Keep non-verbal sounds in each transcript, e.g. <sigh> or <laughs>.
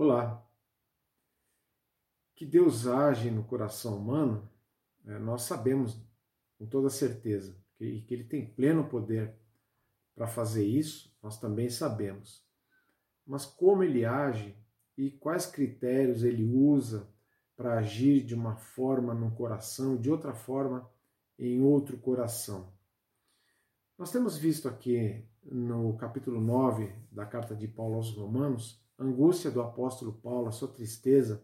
Olá. Que Deus age no coração humano, é, nós sabemos com toda certeza que, que Ele tem pleno poder para fazer isso, nós também sabemos. Mas como Ele age e quais critérios Ele usa para agir de uma forma no coração e de outra forma em outro coração? Nós temos visto aqui no capítulo 9 da carta de Paulo aos Romanos a angústia do apóstolo Paulo, a sua tristeza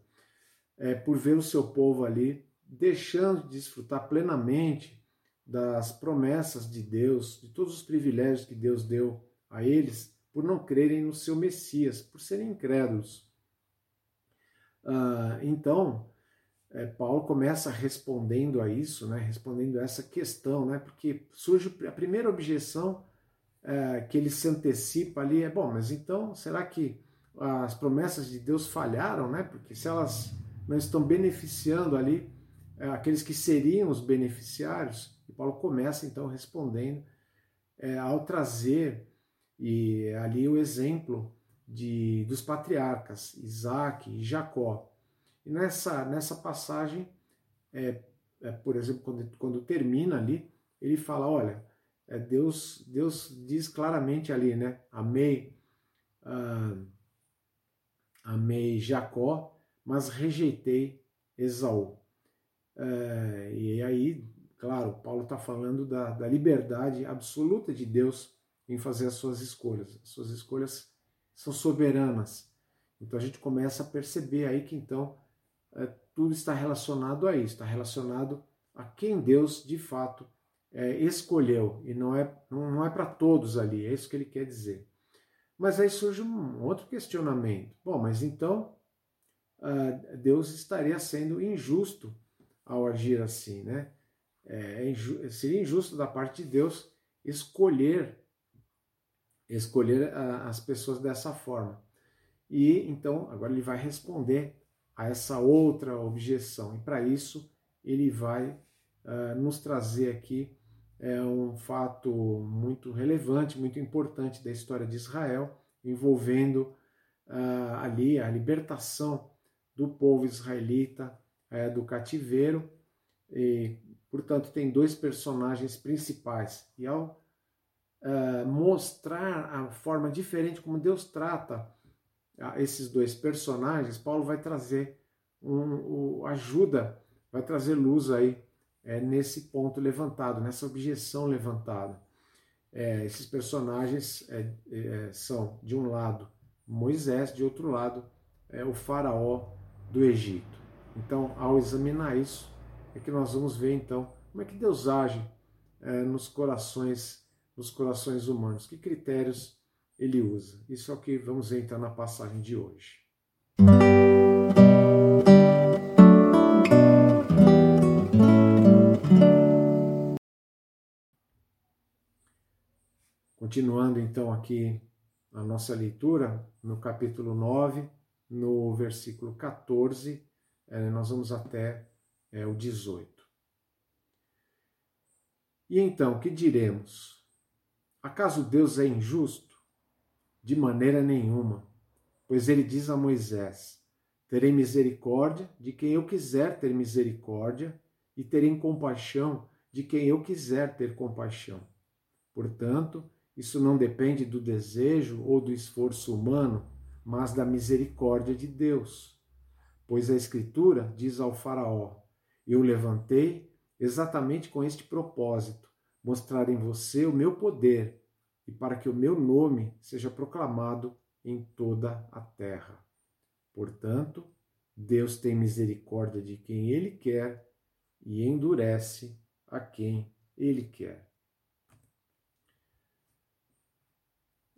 é, por ver o seu povo ali deixando de desfrutar plenamente das promessas de Deus, de todos os privilégios que Deus deu a eles, por não crerem no seu Messias, por serem incrédulos. Ah, então, é, Paulo começa respondendo a isso, né, respondendo a essa questão, né, porque surge a primeira objeção é, que ele se antecipa ali é, bom, mas então, será que as promessas de Deus falharam, né? Porque se elas não estão beneficiando ali é, aqueles que seriam os beneficiários, e Paulo começa então respondendo é, ao trazer e ali o exemplo de, dos patriarcas Isaac e Jacó. E nessa, nessa passagem, é, é, por exemplo, quando, quando termina ali, ele fala: olha, é, Deus, Deus diz claramente ali, né? Amei. Ah, amei Jacó, mas rejeitei Esaú. É, e aí, claro, Paulo está falando da, da, liberdade absoluta de Deus em fazer as suas escolhas. As suas escolhas são soberanas. Então a gente começa a perceber aí que então é, tudo está relacionado a isso, está relacionado a quem Deus de fato é, escolheu e não é não, é para todos ali. É isso que ele quer dizer. Mas aí surge um outro questionamento. Bom, mas então uh, Deus estaria sendo injusto ao agir assim, né? É, é seria injusto da parte de Deus escolher escolher uh, as pessoas dessa forma. E então agora ele vai responder a essa outra objeção. E para isso ele vai uh, nos trazer aqui é um fato muito relevante, muito importante da história de Israel, envolvendo uh, ali a libertação do povo israelita uh, do cativeiro. E, portanto, tem dois personagens principais. E ao uh, mostrar a forma diferente como Deus trata esses dois personagens, Paulo vai trazer um, um, ajuda, vai trazer luz aí é, nesse ponto levantado, nessa objeção levantada. É, esses personagens é, é, são, de um lado, Moisés, de outro lado, é o faraó do Egito. Então, ao examinar isso, é que nós vamos ver então como é que Deus age é, nos corações, nos corações humanos, que critérios ele usa. Isso é o que vamos ver então na passagem de hoje. Continuando então aqui a nossa leitura, no capítulo 9, no versículo 14, é, nós vamos até é, o 18. E então, que diremos? Acaso Deus é injusto? De maneira nenhuma, pois ele diz a Moisés: Terei misericórdia de quem eu quiser ter misericórdia, e terei compaixão de quem eu quiser ter compaixão. Portanto, isso não depende do desejo ou do esforço humano, mas da misericórdia de Deus. Pois a Escritura diz ao Faraó: Eu levantei exatamente com este propósito, mostrar em você o meu poder e para que o meu nome seja proclamado em toda a terra. Portanto, Deus tem misericórdia de quem Ele quer e endurece a quem Ele quer.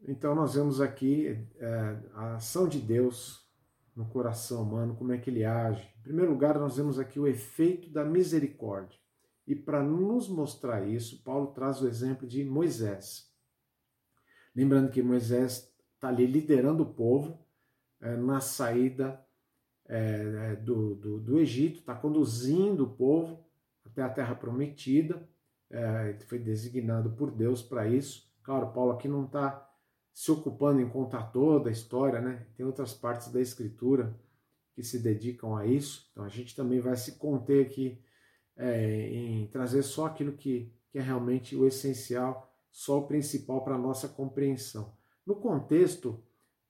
Então nós vemos aqui é, a ação de Deus no coração humano, como é que ele age. Em primeiro lugar, nós vemos aqui o efeito da misericórdia. E para nos mostrar isso, Paulo traz o exemplo de Moisés. Lembrando que Moisés está ali liderando o povo é, na saída é, é, do, do, do, Egito, está conduzindo o povo até a terra prometida. É, foi designado por Deus para isso. Claro, Paulo aqui não está se ocupando em contar toda a história, né? Tem outras partes da escritura que se dedicam a isso. Então a gente também vai se conter aqui é, em trazer só aquilo que, que é realmente o essencial, só o principal para a nossa compreensão. No contexto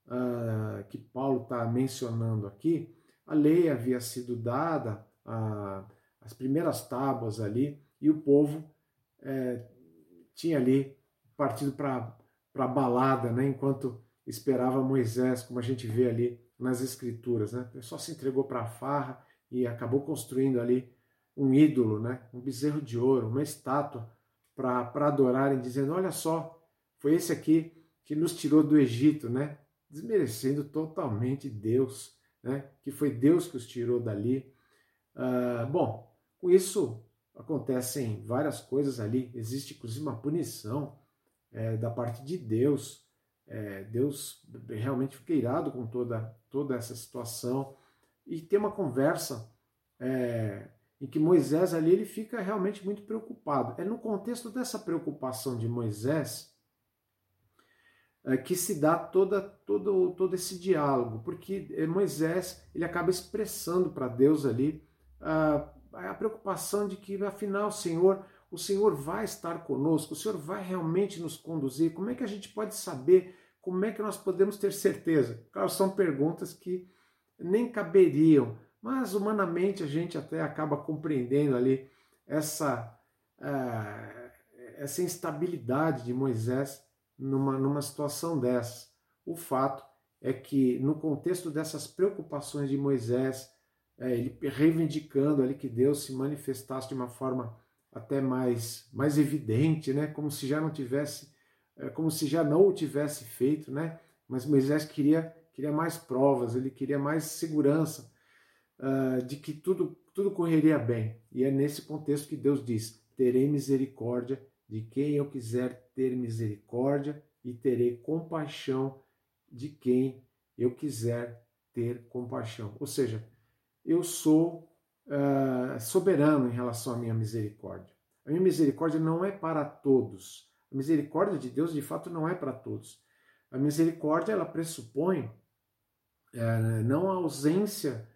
uh, que Paulo está mencionando aqui, a lei havia sido dada, as primeiras tábuas ali, e o povo é, tinha ali partido para a balada, né, enquanto esperava Moisés, como a gente vê ali nas escrituras. Né? Só se entregou para a farra e acabou construindo ali um ídolo, né? um bezerro de ouro, uma estátua para adorarem, dizendo: Olha só, foi esse aqui que nos tirou do Egito, né? desmerecendo totalmente Deus, né? que foi Deus que os tirou dali. Uh, bom, com isso acontecem várias coisas ali, existe inclusive uma punição é, da parte de Deus. É, Deus realmente fica irado com toda, toda essa situação e tem uma conversa é, em que Moisés ali ele fica realmente muito preocupado. É no contexto dessa preocupação de Moisés é, que se dá toda, todo, todo esse diálogo, porque Moisés ele acaba expressando para Deus ali a, a preocupação de que afinal, Senhor, o Senhor vai estar conosco, o Senhor vai realmente nos conduzir. Como é que a gente pode saber? Como é que nós podemos ter certeza? Claro, são perguntas que nem caberiam mas humanamente a gente até acaba compreendendo ali essa, uh, essa instabilidade de Moisés numa, numa situação dessa. O fato é que no contexto dessas preocupações de Moisés, é, ele reivindicando ali que Deus se manifestasse de uma forma até mais, mais evidente, né? como se já não tivesse, é, como se já não o tivesse feito, né? mas Moisés queria, queria mais provas, ele queria mais segurança uh, de que tudo, tudo correria bem. E é nesse contexto que Deus diz: terei misericórdia de quem eu quiser ter misericórdia e terei compaixão de quem eu quiser ter compaixão. Ou seja, eu sou uh, soberano em relação à minha misericórdia. A minha misericórdia não é para todos. A misericórdia de Deus, de fato, não é para todos. A misericórdia, ela pressupõe uh, não a ausência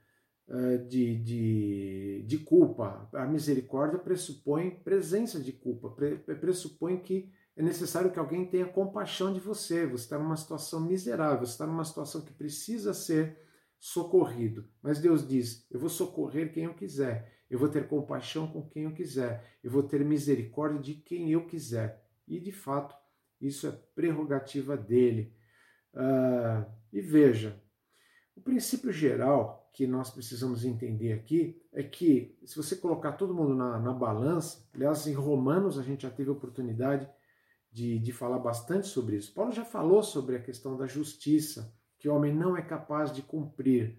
eh, de, de, de culpa. A misericórdia pressupõe presença de culpa, pressupõe que é necessário que alguém tenha compaixão de você. Você está numa situação miserável, você está numa situação que precisa ser socorrido. Mas Deus diz: Eu vou socorrer quem eu quiser, eu vou ter compaixão com quem eu quiser, eu vou ter misericórdia de quem eu quiser. E de fato, isso é prerrogativa dele. Uh, e veja, o princípio geral que nós precisamos entender aqui é que, se você colocar todo mundo na, na balança, aliás, em Romanos a gente já teve a oportunidade de, de falar bastante sobre isso. Paulo já falou sobre a questão da justiça, que o homem não é capaz de cumprir.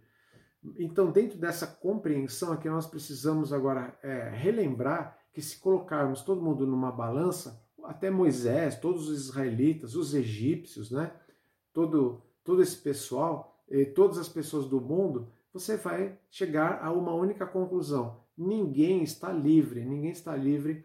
Então, dentro dessa compreensão, é que nós precisamos agora é, relembrar que, se colocarmos todo mundo numa balança, até Moisés, todos os israelitas, os egípcios, né? todo, todo esse pessoal, todas as pessoas do mundo, você vai chegar a uma única conclusão: ninguém está livre, ninguém está livre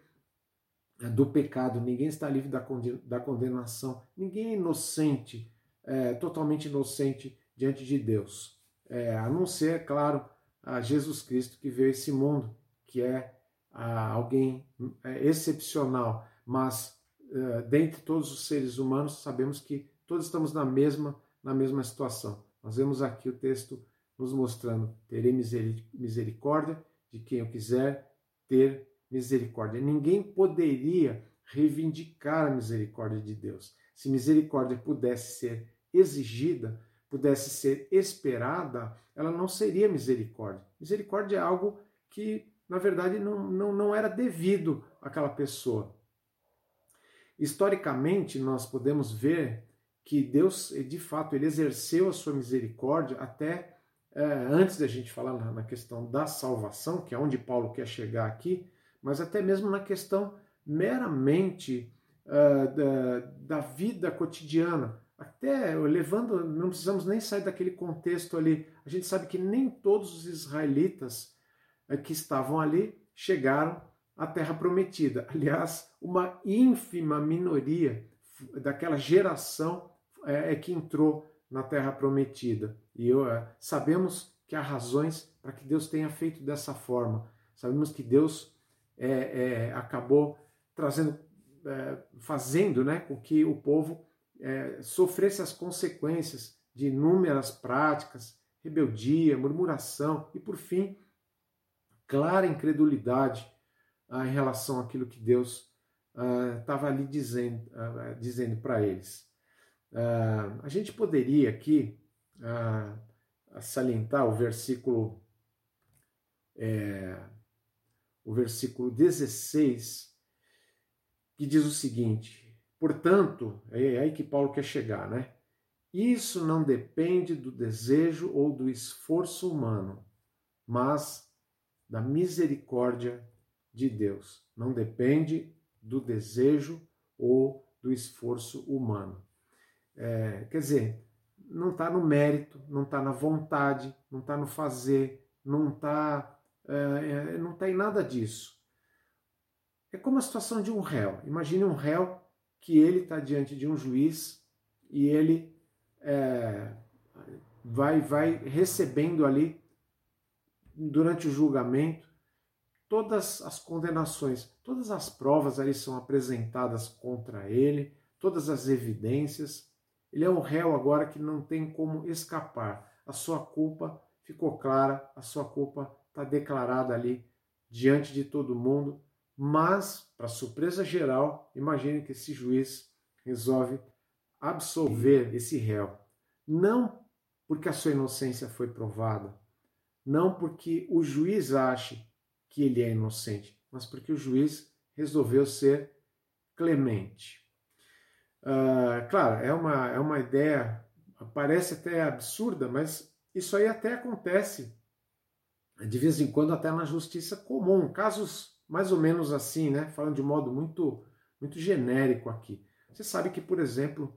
é, do pecado, ninguém está livre da condenação, ninguém é inocente, é, totalmente inocente diante de Deus, é, a não ser, claro, a Jesus Cristo que veio esse mundo, que é a, alguém é, excepcional, mas é, dentre todos os seres humanos sabemos que todos estamos na mesma na mesma situação. Nós vemos aqui o texto nos mostrando: terei misericórdia de quem eu quiser ter misericórdia. Ninguém poderia reivindicar a misericórdia de Deus. Se misericórdia pudesse ser exigida, pudesse ser esperada, ela não seria misericórdia. Misericórdia é algo que, na verdade, não, não, não era devido àquela pessoa. Historicamente, nós podemos ver que Deus, de fato, ele exerceu a sua misericórdia até é, antes da gente falar na, na, questão da salvação, que é onde Paulo quer chegar aqui, mas até mesmo na questão meramente uh, da, da, vida cotidiana. Até levando, não precisamos nem sair daquele contexto ali. A gente sabe que nem todos os israelitas uh, que estavam ali chegaram à terra prometida. <laughs> Aliás, uma ínfima minoria daquela geração é, é que entrou na terra prometida. E eu, é, sabemos que há razões para que Deus tenha feito dessa forma. Sabemos que Deus é, é, acabou trazendo, fazendo né, com que o povo é, sofresse as consequências de inúmeras práticas, rebeldia, murmuração e, por fim, clara incredulidade ah, em relação àquilo que Deus estava ah, ali dizendo, ah, dizendo para eles. Ah, a gente poderia aqui ah, salientar o versículo é, o versículo 16 que diz o seguinte: portanto, é aí que Paulo quer chegar, né? Isso não depende do desejo ou do esforço humano, mas da misericórdia de Deus. Não depende do desejo ou do esforço humano. É, quer dizer, não está no mérito, não está na vontade, não está no fazer, não está é, é, não está em nada disso. É como a situação de um réu. Imagine um réu que ele está diante de um juiz e ele é, vai, vai recebendo ali durante o julgamento todas as condenações, todas as provas ali são apresentadas contra ele, todas as evidências ele é um réu agora que não tem como escapar. A sua culpa ficou clara, a sua culpa está declarada ali diante de todo mundo. Mas, para surpresa geral, imagine que esse juiz resolve absolver esse réu. Não porque a sua inocência foi provada, não porque o juiz ache que ele é inocente, mas porque o juiz resolveu ser clemente. Uh, claro, é uma, é uma ideia, parece até absurda, mas isso aí até acontece de vez em quando até na justiça comum, casos mais ou menos assim, né? Falando de modo muito, muito genérico aqui. Você sabe que, por exemplo,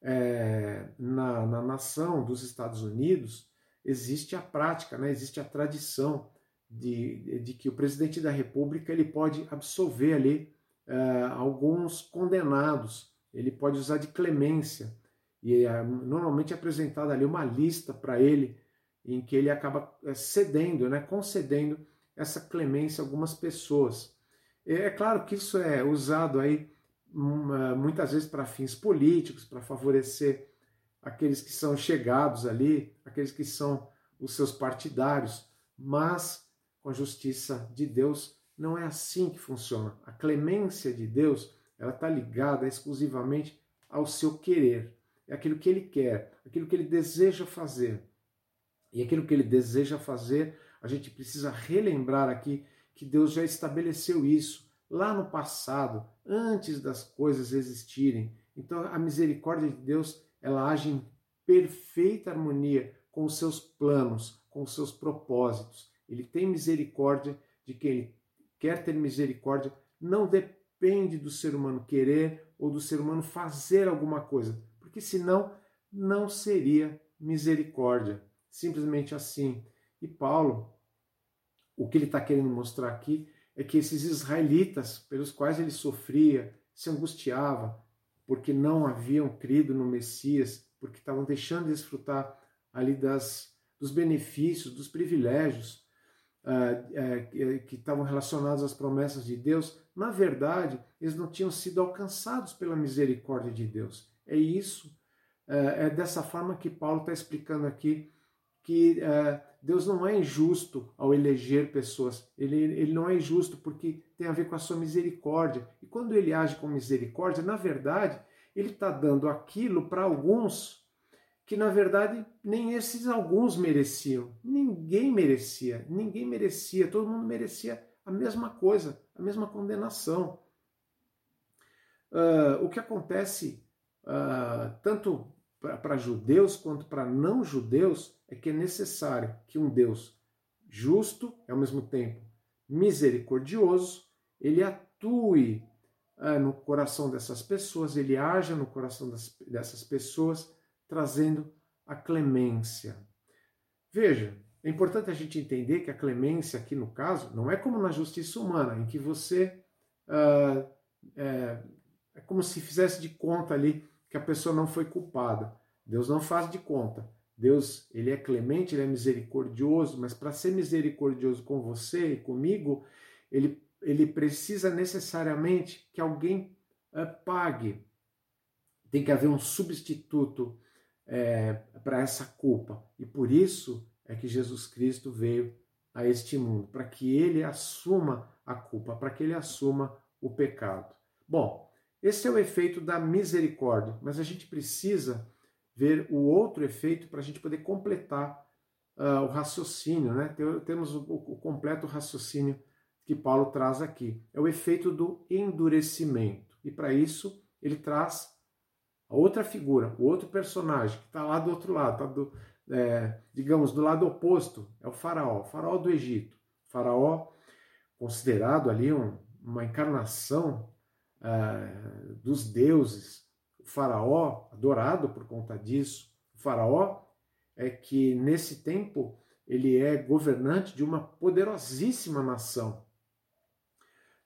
é, na, na nação dos Estados Unidos existe a prática, né? existe a tradição de, de que o presidente da República ele pode absolver ali é, alguns condenados ele pode usar de clemência. E é, normalmente é apresentada ali uma lista para ele em que ele acaba é, cedendo, né, concedendo essa clemência a algumas pessoas. É claro que isso é usado aí muitas vezes para fins políticos, para favorecer aqueles que são chegados ali, aqueles que são os seus partidários, mas com a justiça de Deus não é assim que funciona. A clemência de Deus ela está ligada exclusivamente ao seu querer. É aquilo que ele quer, aquilo que ele deseja fazer. E aquilo que ele deseja fazer, a gente precisa relembrar aqui que Deus já estabeleceu isso lá no passado, antes das coisas existirem. Então a misericórdia de Deus, ela age em perfeita harmonia com os seus planos, com os seus propósitos. Ele tem misericórdia de quem ele quer ter misericórdia, não depende do ser humano querer ou do ser humano fazer alguma coisa, porque senão não seria misericórdia. Simplesmente assim. E Paulo, o que ele está querendo mostrar aqui é que esses israelitas, pelos quais ele sofria, se angustiava, porque não haviam crido no Messias, porque estavam deixando de desfrutar ali das, dos benefícios, dos privilégios uh, uh, que estavam relacionados às promessas de Deus, na verdade, eles não tinham sido alcançados pela misericórdia de Deus. É isso, é dessa forma que Paulo está explicando aqui que Deus não é injusto ao eleger pessoas. Ele, ele não é injusto porque tem a ver com a sua misericórdia. E quando ele age com misericórdia, na verdade, ele está dando aquilo para alguns que na verdade nem esses alguns mereciam. Ninguém merecia, ninguém merecia, todo mundo merecia a mesma coisa, a mesma condenação. Uh, o que acontece uh, tanto para judeus quanto para não judeus é que é necessário que um Deus justo e ao mesmo tempo misericordioso ele atue uh, no coração dessas pessoas, ele haja no coração das, dessas pessoas, trazendo a clemência. Veja, é importante a gente entender que a clemência aqui no caso não é como na justiça humana, em que você uh, é, é, como se fizesse de conta ali que a pessoa não foi culpada. Deus não faz de conta. Deus, ele é clemente, ele é misericordioso, mas para ser misericordioso com você e comigo, ele, ele precisa necessariamente que alguém uh, pague. Tem que haver um substituto é, para essa culpa. E por isso é que Jesus Cristo veio a este mundo, para que ele assuma a culpa, para que ele assuma o pecado. Bom, esse é o efeito da misericórdia, mas a gente precisa ver o outro efeito para a gente poder completar uh, o raciocínio, né? Temos o, o, completo raciocínio que Paulo traz aqui. É o efeito do endurecimento. E para isso ele traz a outra figura, o outro personagem que está lá do outro lado, tá do, é, digamos, do lado oposto, é o faraó, o faraó do Egito. O faraó, considerado ali um, uma encarnação uh, dos deuses, o faraó, adorado por conta disso, o faraó é que nesse tempo ele é governante de uma poderosíssima nação.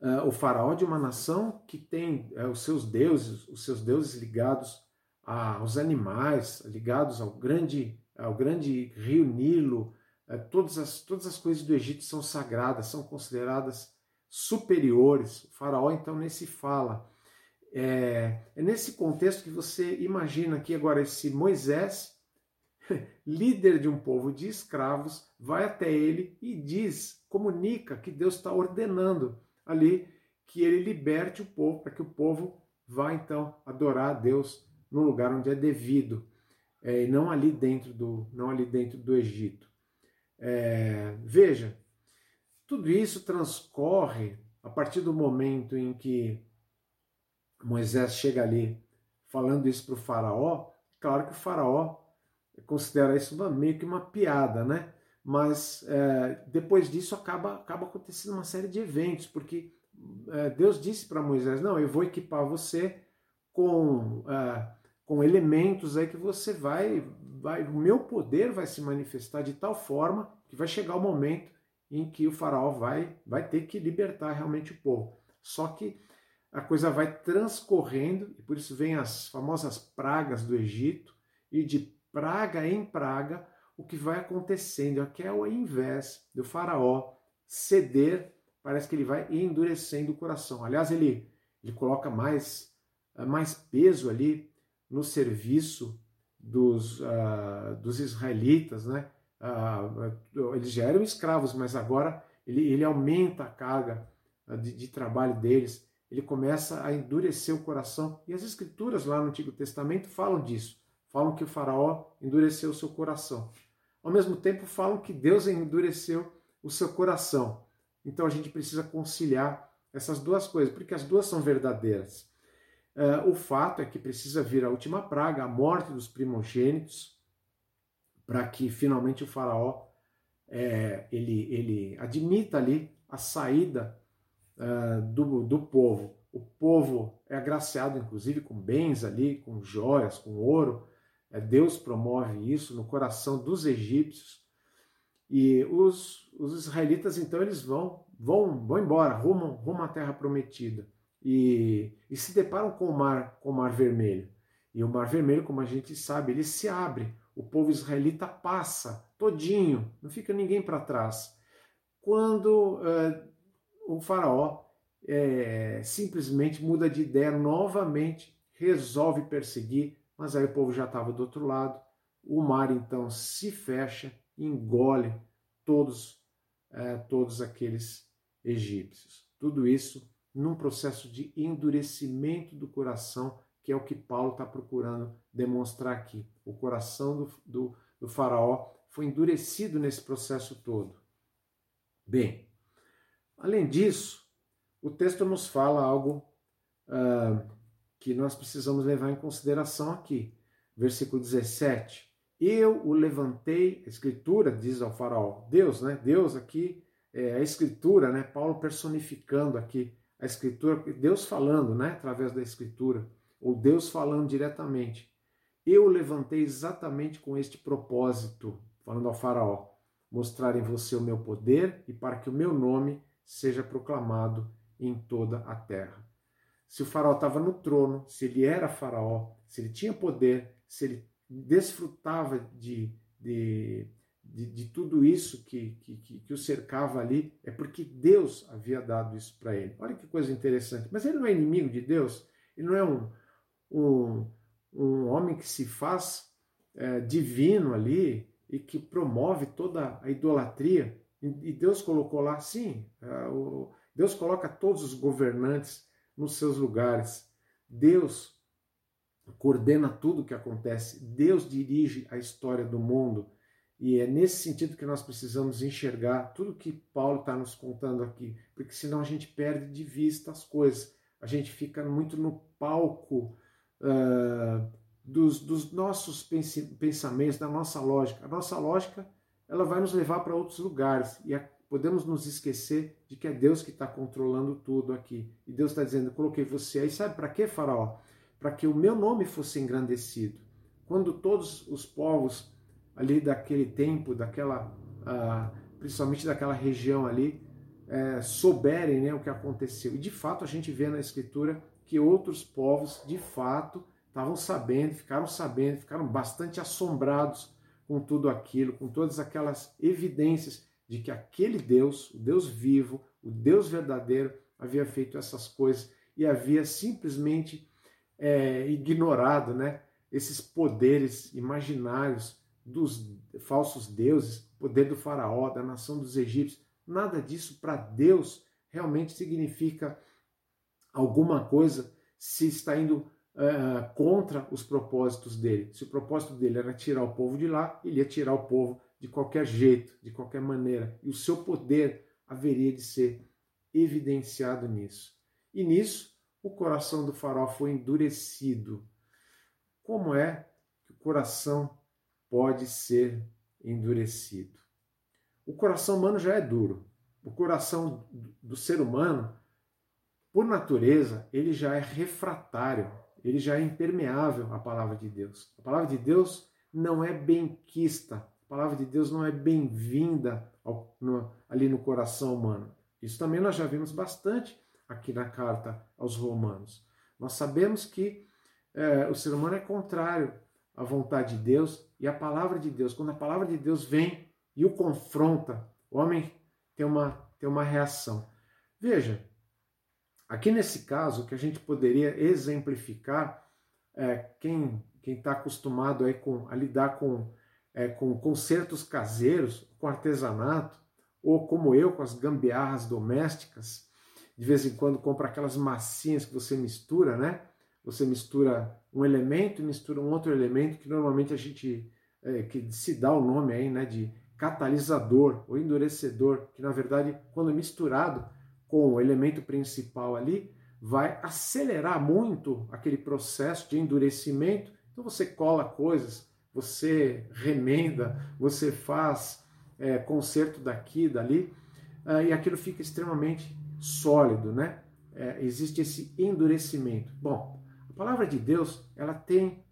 Uh, o faraó de uma nação que tem uh, os seus deuses, os seus deuses ligados aos animais, ligados ao grande, ao grande rio Nilo, uh, todas, as, todas as coisas do Egito são sagradas, são consideradas superiores. O faraó então nesse fala. É, é nesse contexto que você imagina que agora esse Moisés, <laughs> líder de um povo de escravos, vai até ele e diz, comunica que Deus está ordenando ali que ele liberte o povo, para que o povo vá então adorar a Deus no lugar onde é devido, é, e não ali dentro do, não ali dentro do Egito. É, veja, tudo isso transcorre a partir do momento em que Moisés chega ali falando isso para o faraó. Claro que o faraó considera isso uma, meio que uma piada, né? Mas é, depois disso acaba, acaba acontecendo uma série de eventos, porque é, Deus disse para Moisés: Não, eu vou equipar você com, é, com elementos aí que você vai, vai. O meu poder vai se manifestar de tal forma que vai chegar o momento em que o faraó vai, vai ter que libertar realmente o povo. Só que a coisa vai transcorrendo, e por isso vem as famosas pragas do Egito, e de praga em praga, o que vai acontecendo é que é ao invés do faraó ceder, parece que ele vai endurecendo o coração. Aliás, ele, ele coloca mais, mais peso ali no serviço dos, uh, dos israelitas, né? Uh, eles já eram escravos, mas agora ele, ele aumenta a carga uh, de, de, trabalho deles, ele começa a endurecer o coração. E as escrituras lá no Antigo Testamento falam disso, falam que o faraó endureceu o seu coração. Ao mesmo tempo, falam que Deus endureceu o seu coração. Então a gente precisa conciliar essas duas coisas, porque as duas são verdadeiras. Uh, o fato é que precisa vir a última praga, a morte dos primogênitos, para que finalmente o faraó é, ele, ele admita ali a saída uh, do, do povo. O povo é agraciado, inclusive, com bens ali, com joias, com ouro. É, Deus promove isso no coração dos egípcios. E os, os israelitas, então, eles vão, vão, vão embora, rumam, rumam à terra prometida. E, e se deparam com o mar, com o mar vermelho. E o mar vermelho, como a gente sabe, ele se abre o povo israelita passa todinho, não fica ninguém para trás. Quando uh, o faraó é, simplesmente muda de ideia novamente, resolve perseguir, mas aí o povo já estava do outro lado. O mar então se fecha, engole todos, uh, todos aqueles egípcios. Tudo isso num processo de endurecimento do coração que é o que Paulo está procurando demonstrar aqui. O coração do, do, do, faraó foi endurecido nesse processo todo. Bem, além disso, o texto nos fala algo uh, que nós precisamos levar em consideração aqui. Versículo 17. Eu o levantei, a escritura diz ao faraó, Deus, né? Deus aqui é a escritura, né? Paulo personificando aqui a escritura, Deus falando, né? Através da escritura ou Deus falando diretamente. Eu levantei exatamente com este propósito, falando ao Faraó, mostrar em você o meu poder e para que o meu nome seja proclamado em toda a terra. Se o Faraó estava no trono, se ele era Faraó, se ele tinha poder, se ele desfrutava de, de, de, de tudo isso que, que, que, o cercava ali, é porque Deus havia dado isso para ele. Olha que coisa interessante. Mas ele não é inimigo de Deus, ele não é um, um, um homem que se faz é, divino ali e que promove toda a idolatria. E Deus colocou lá, sim, é, Deus coloca todos os governantes nos seus lugares. Deus coordena tudo o que acontece. Deus dirige a história do mundo. E é nesse sentido que nós precisamos enxergar tudo que Paulo está nos contando aqui, porque senão a gente perde de vista as coisas. A gente fica muito no palco uh, dos, dos, nossos pensamentos, da nossa lógica. A nossa lógica ela vai nos levar para outros lugares e podemos nos esquecer de que é Deus que está controlando tudo aqui. E Deus está dizendo: coloquei você aí, sabe para quê, Faraó? Para que o meu nome fosse engrandecido. Quando todos os povos ali daquele tempo, daquela, uh, principalmente daquela região ali, é, souberem né, o que aconteceu. E de fato a gente vê na Escritura que outros povos, de fato, estavam sabendo, ficaram sabendo, ficaram bastante assombrados com tudo aquilo, com todas aquelas evidências de que aquele Deus, o Deus vivo, o Deus verdadeiro, havia feito essas coisas e havia simplesmente é, ignorado né, esses poderes imaginários dos falsos deuses, poder do faraó, da nação dos egípcios. Nada disso para Deus realmente significa alguma coisa se está indo uh, contra os propósitos dele. Se o propósito dele era tirar o povo de lá, ele ia tirar o povo de qualquer jeito, de qualquer maneira. E o seu poder haveria de ser evidenciado nisso. E nisso, o coração do faraó foi endurecido. Como é que o coração pode ser endurecido? O coração humano já é duro. O coração do ser humano, por natureza, ele já é refratário ele já é impermeável à palavra de Deus. A palavra de Deus não é benquista, a palavra de Deus não é bem-vinda ali no coração humano. Isso também nós já vimos bastante aqui na carta aos Romanos. Nós sabemos que é, o ser humano é contrário à vontade de Deus e à palavra de Deus. Quando a palavra de Deus vem e o confronta, o homem tem uma, tem uma reação. Veja, Aqui nesse caso, que a gente poderia exemplificar, é, quem está acostumado aí com, a lidar com, é, com concertos caseiros, com artesanato, ou como eu, com as gambiarras domésticas, de vez em quando compra aquelas massinhas que você mistura, né? Você mistura um elemento e mistura um outro elemento que normalmente a gente é, que se dá o nome aí, né, de catalisador ou endurecedor, que na verdade, quando misturado, com o elemento principal ali, vai acelerar muito aquele processo de endurecimento. Então você cola coisas, você remenda, você faz é, conserto daqui, dali, uh, e aquilo fica extremamente sólido, né? É, existe esse endurecimento. Bom, a palavra de Deus ela tem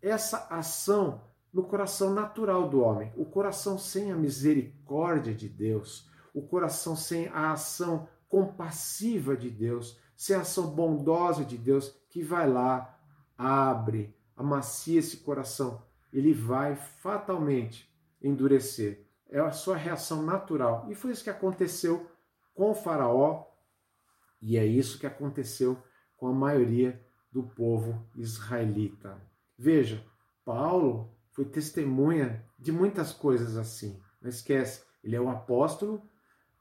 essa ação no coração natural do homem, o coração sem a misericórdia de Deus, o coração sem a ação compassiva de Deus, sem a ação bondosa de Deus, que vai lá, abre, amacia esse coração, ele vai fatalmente endurecer. É a sua reação natural. E foi isso que aconteceu com o Faraó, e é isso que aconteceu com a maioria do povo israelita. Veja, Paulo foi testemunha de muitas coisas assim. Não esquece, ele é o apóstolo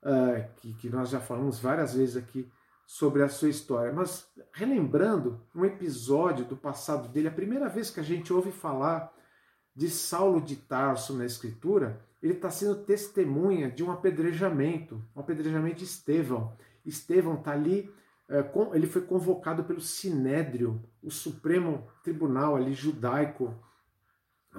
uh, que, que nós já falamos várias vezes aqui sobre a sua história. Mas relembrando um episódio do passado dele, a primeira vez que a gente ouve falar de Saulo de Tarso na Escritura, ele está sendo testemunha de um apedrejamento, um apedrejamento de Estevão. Estevão está ali, eh, ele foi convocado pelo Sinédrio, o Supremo Tribunal ali judaico,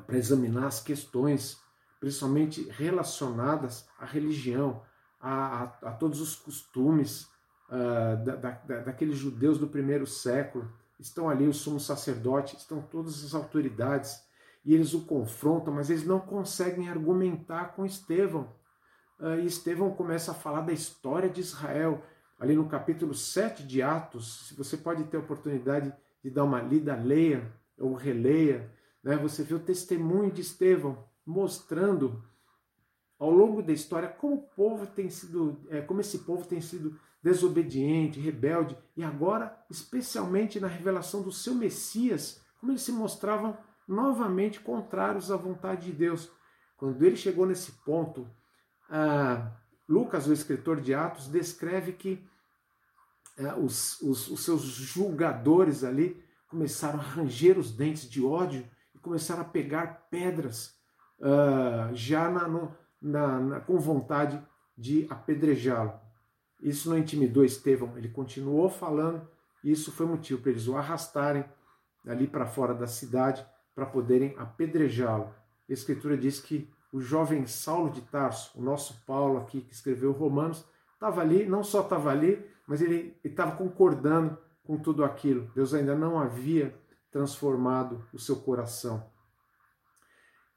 para examinar as questões, principalmente relacionadas à religião, a, a, a todos os costumes uh, da, da, daqueles judeus do primeiro século. Estão ali o sumo sacerdote, estão todas as autoridades e eles o confrontam, mas eles não conseguem argumentar com Estevão. Uh, e Estevão começa a falar da história de Israel, ali no capítulo 7 de Atos. Se você pode ter a oportunidade de dar uma lida, leia ou releia, né, você vê o testemunho de Estevão mostrando ao longo da história como o povo tem sido, é, como esse povo tem sido desobediente, rebelde, e agora, especialmente na revelação do seu Messias, como eles se mostravam novamente contrários à vontade de Deus. Quando ele chegou nesse ponto, ah, Lucas, o escritor de Atos, descreve que ah, os, os, os seus julgadores ali começaram a ranger os dentes de ódio e começaram a pegar pedras uh, já na, no, na, na, com vontade de apedrejá-lo. Isso não intimidou Estevão, ele continuou falando, e isso foi motivo para eles o arrastarem ali para fora da cidade para poderem apedrejá-lo. A Escritura diz que o jovem Saulo de Tarso, o nosso Paulo aqui que escreveu Romanos, estava ali, não só estava ali, mas ele estava concordando com tudo aquilo. Deus ainda não havia transformado o seu coração.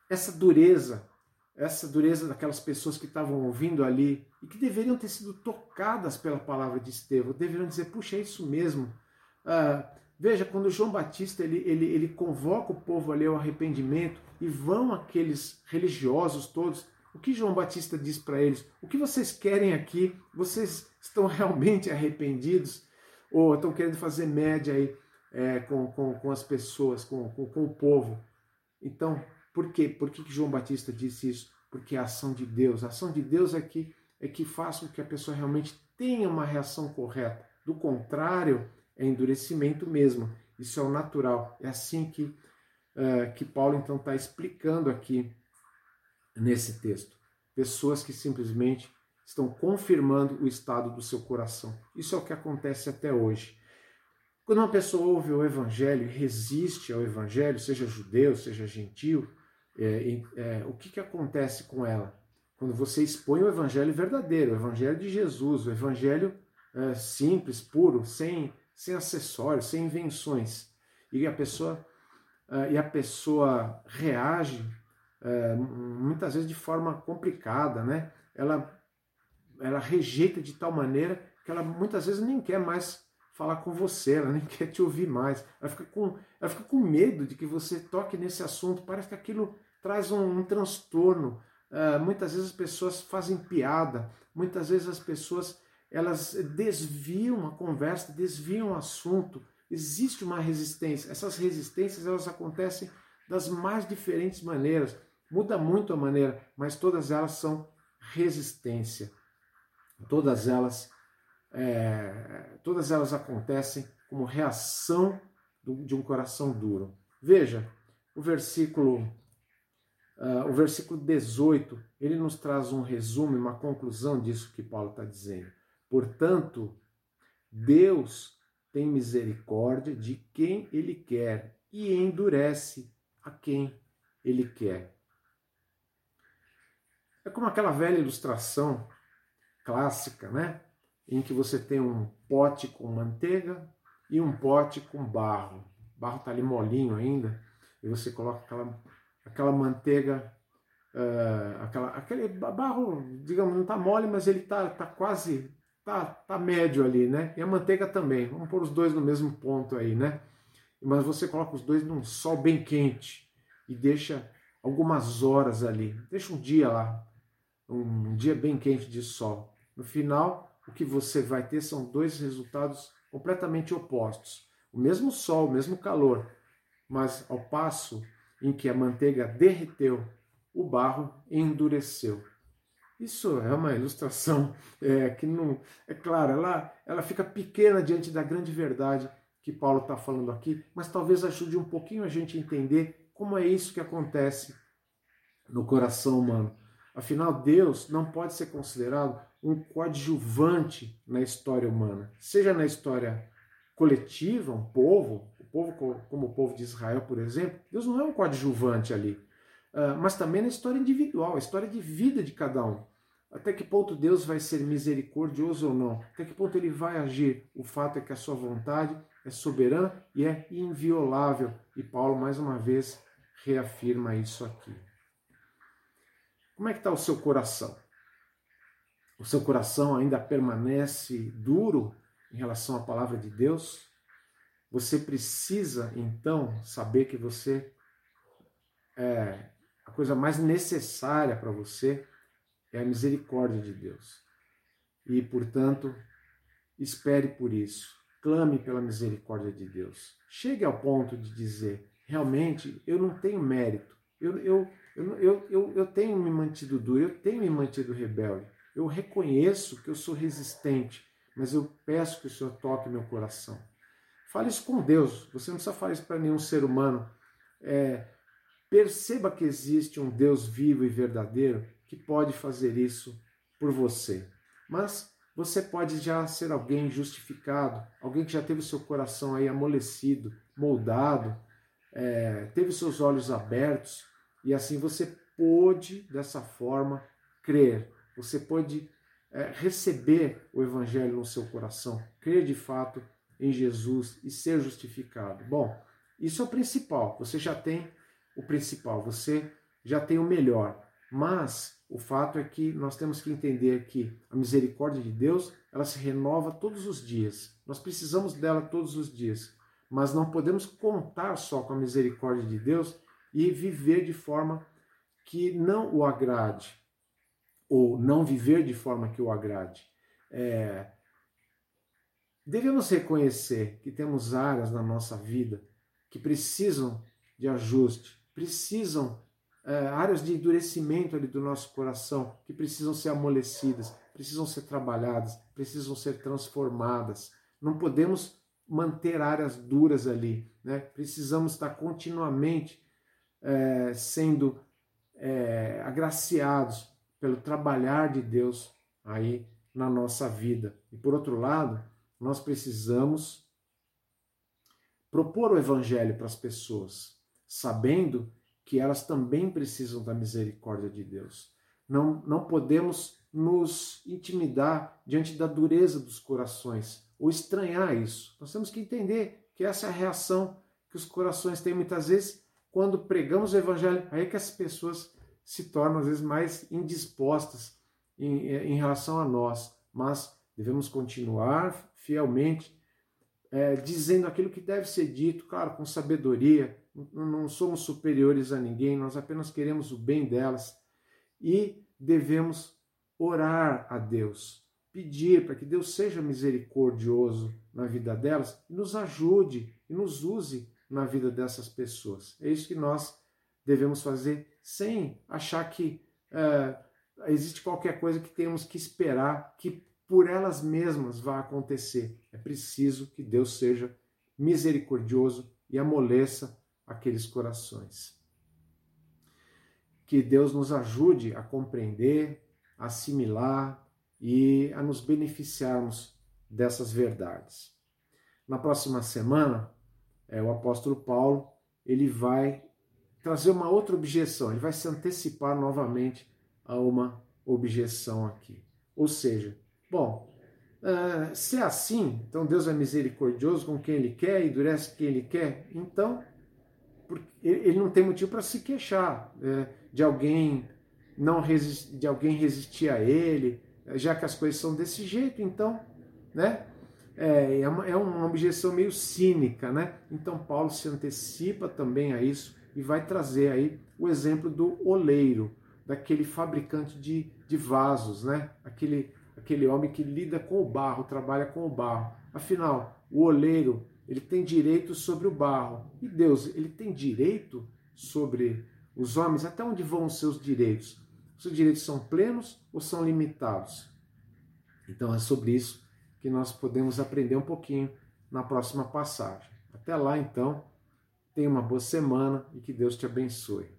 Essa dureza essa dureza daquelas pessoas que estavam ouvindo ali e que deveriam ter sido tocadas pela palavra de Estevão, deveriam dizer: puxa, é isso mesmo. Ah, veja, quando João Batista ele, ele, ele convoca o povo ali ao arrependimento e vão aqueles religiosos todos, o que João Batista diz para eles? O que vocês querem aqui? Vocês estão <laughs> realmente arrependidos? Ou estão querendo fazer média aí é, com, com, com as pessoas, com, com, com o povo? Então, por quê? Por que João Batista disse isso? Porque a ação de Deus, a ação de Deus é que, é que faz com que a pessoa realmente tenha uma reação correta. Do contrário, é endurecimento mesmo. Isso é o natural. É assim que, uh, que Paulo então está explicando aqui nesse texto. Pessoas que simplesmente estão confirmando o estado do seu coração. Isso é o que acontece até hoje. Quando uma pessoa ouve o evangelho e resiste ao evangelho, seja judeu, seja gentil, é, é, o que, que acontece com ela? Quando você expõe o evangelho verdadeiro, o evangelho de Jesus, o evangelho é, simples, puro, sem, sem acessórios, sem invenções, e a pessoa, é, e a pessoa reage é, muitas vezes de forma complicada, né? Ela, ela rejeita de tal maneira que ela muitas vezes nem quer mais falar com você, ela nem <laughs> quer te ouvir mais. Ela fica com, ela fica com medo de que você toque nesse assunto. Parece que aquilo traz um, um transtorno. Uh, muitas vezes as pessoas fazem piada, muitas vezes as pessoas elas desviam a conversa, desviam o assunto. Existe uma resistência. Essas resistências elas acontecem das mais diferentes maneiras. Muda muito a maneira, mas todas elas são resistência. Todas elas, é, todas elas acontecem como reação de um coração duro. Veja o versículo Uh, o versículo 18, ele nos traz um resumo, uma conclusão disso que Paulo está dizendo. Portanto, Deus tem misericórdia de quem ele quer e endurece a quem ele quer. É como aquela velha ilustração clássica, né? Em que você tem um pote com manteiga e um pote com barro. O barro está ali molinho ainda, e você coloca aquela aquela manteiga, uh, aquela, aquele barro, digamos, não está mole, mas ele está tá quase, tá, tá médio ali, né? E a manteiga também. Vamos pôr os dois no mesmo ponto aí, né? Mas você coloca os dois num sol bem quente e deixa algumas horas ali. Deixa um dia lá, um dia bem quente de sol. No final, o que você vai ter são dois resultados completamente opostos. O mesmo sol, o mesmo calor, mas ao passo em que a manteiga derreteu, o barro endureceu. Isso é uma ilustração é, que não. É claro, ela, ela fica pequena diante da grande verdade que Paulo está falando aqui, mas talvez ajude um pouquinho a gente a entender como é isso que acontece no coração humano. Afinal, Deus não pode ser considerado um coadjuvante na história humana, seja na história coletiva, um povo, povo como o povo de Israel, por exemplo, Deus não é um coadjuvante ali, uh, mas também na história individual, a história de vida de cada um. Até que ponto Deus vai ser misericordioso ou não? Até que ponto ele vai agir? O fato é que a sua vontade é soberana e é inviolável. E Paulo, mais uma vez, reafirma isso aqui. Como é que está o seu coração? O seu coração ainda permanece duro em relação à palavra de Deus? Você precisa então saber que você é a coisa mais necessária para você é a misericórdia de Deus. E, portanto, espere por isso. Clame pela misericórdia de Deus. Chegue ao ponto de dizer: realmente, eu não tenho mérito. Eu, eu, eu, eu, eu, eu tenho me mantido duro, eu tenho me mantido rebelde. Eu reconheço que eu sou resistente, mas eu peço que o Senhor toque meu coração. Fale isso com Deus. Você não precisa falar isso para nenhum ser humano. É, perceba que existe um Deus vivo e verdadeiro que pode fazer isso por você. Mas você pode já ser alguém justificado, alguém que já teve seu coração aí amolecido, moldado, é, teve seus olhos abertos e assim você pôde dessa forma crer. Você pode é, receber o Evangelho no seu coração, crer de fato em Jesus e ser justificado. Bom, isso é o principal. Você já tem o principal, você já tem o melhor. Mas o fato é que nós temos que entender que a misericórdia de Deus, ela se renova todos os dias. Nós precisamos dela todos os dias. Mas não podemos contar só com a misericórdia de Deus e viver de forma que não o agrade, ou não viver de forma que o agrade. É... Devemos reconhecer que temos áreas na nossa vida que precisam de ajuste, precisam é, áreas de endurecimento ali do nosso coração que precisam ser amolecidas, precisam ser trabalhadas, precisam ser transformadas. Não podemos manter áreas duras ali, né? Precisamos estar continuamente é, sendo é, agraciados pelo trabalhar de Deus aí na nossa vida. E por outro lado, nós precisamos propor o evangelho para as pessoas, sabendo que elas também precisam da misericórdia de Deus. Não, não podemos nos intimidar diante da dureza dos corações ou estranhar isso. Nós temos que entender que essa é a reação que os corações têm muitas vezes quando pregamos o evangelho. Aí é que as pessoas se tornam às vezes mais indispostas em, em relação a nós, mas devemos continuar fielmente é, dizendo aquilo que deve ser dito, claro, com sabedoria, não somos superiores a ninguém, nós apenas queremos o bem delas e devemos orar a Deus, pedir para que Deus seja misericordioso na vida delas e nos ajude e nos use na vida dessas pessoas. É isso que nós devemos fazer sem achar que é, existe qualquer coisa que temos que esperar que por elas mesmas vá acontecer. É preciso que Deus seja misericordioso e amoleça aqueles corações. Que Deus nos ajude a compreender, a assimilar e a nos beneficiarmos dessas verdades. Na próxima semana, é, o apóstolo Paulo ele vai trazer uma outra objeção, ele vai se antecipar novamente a uma objeção aqui. Ou seja, bom, uh, se é assim, então Deus é misericordioso com quem Ele quer, endurece quem Ele quer, então ele não tem motivo para se queixar é, de alguém não de alguém resistir a ele, já que as coisas são desse jeito, então, né? É, é, uma, é uma objeção meio cínica, né? Então Paulo se antecipa também a isso e vai trazer aí o exemplo do oleiro, daquele fabricante de, de vasos, né? Aquele, aquele homem que lida com o barro, trabalha com o barro. Afinal, o oleiro ele tem direito sobre o barro. E Deus, ele tem direito sobre os homens? Até onde vão os seus direitos? Os seus direitos são plenos ou são limitados? Então é sobre isso que nós podemos aprender um pouquinho na próxima passagem. Até lá, então, tenha uma boa semana e que Deus te abençoe.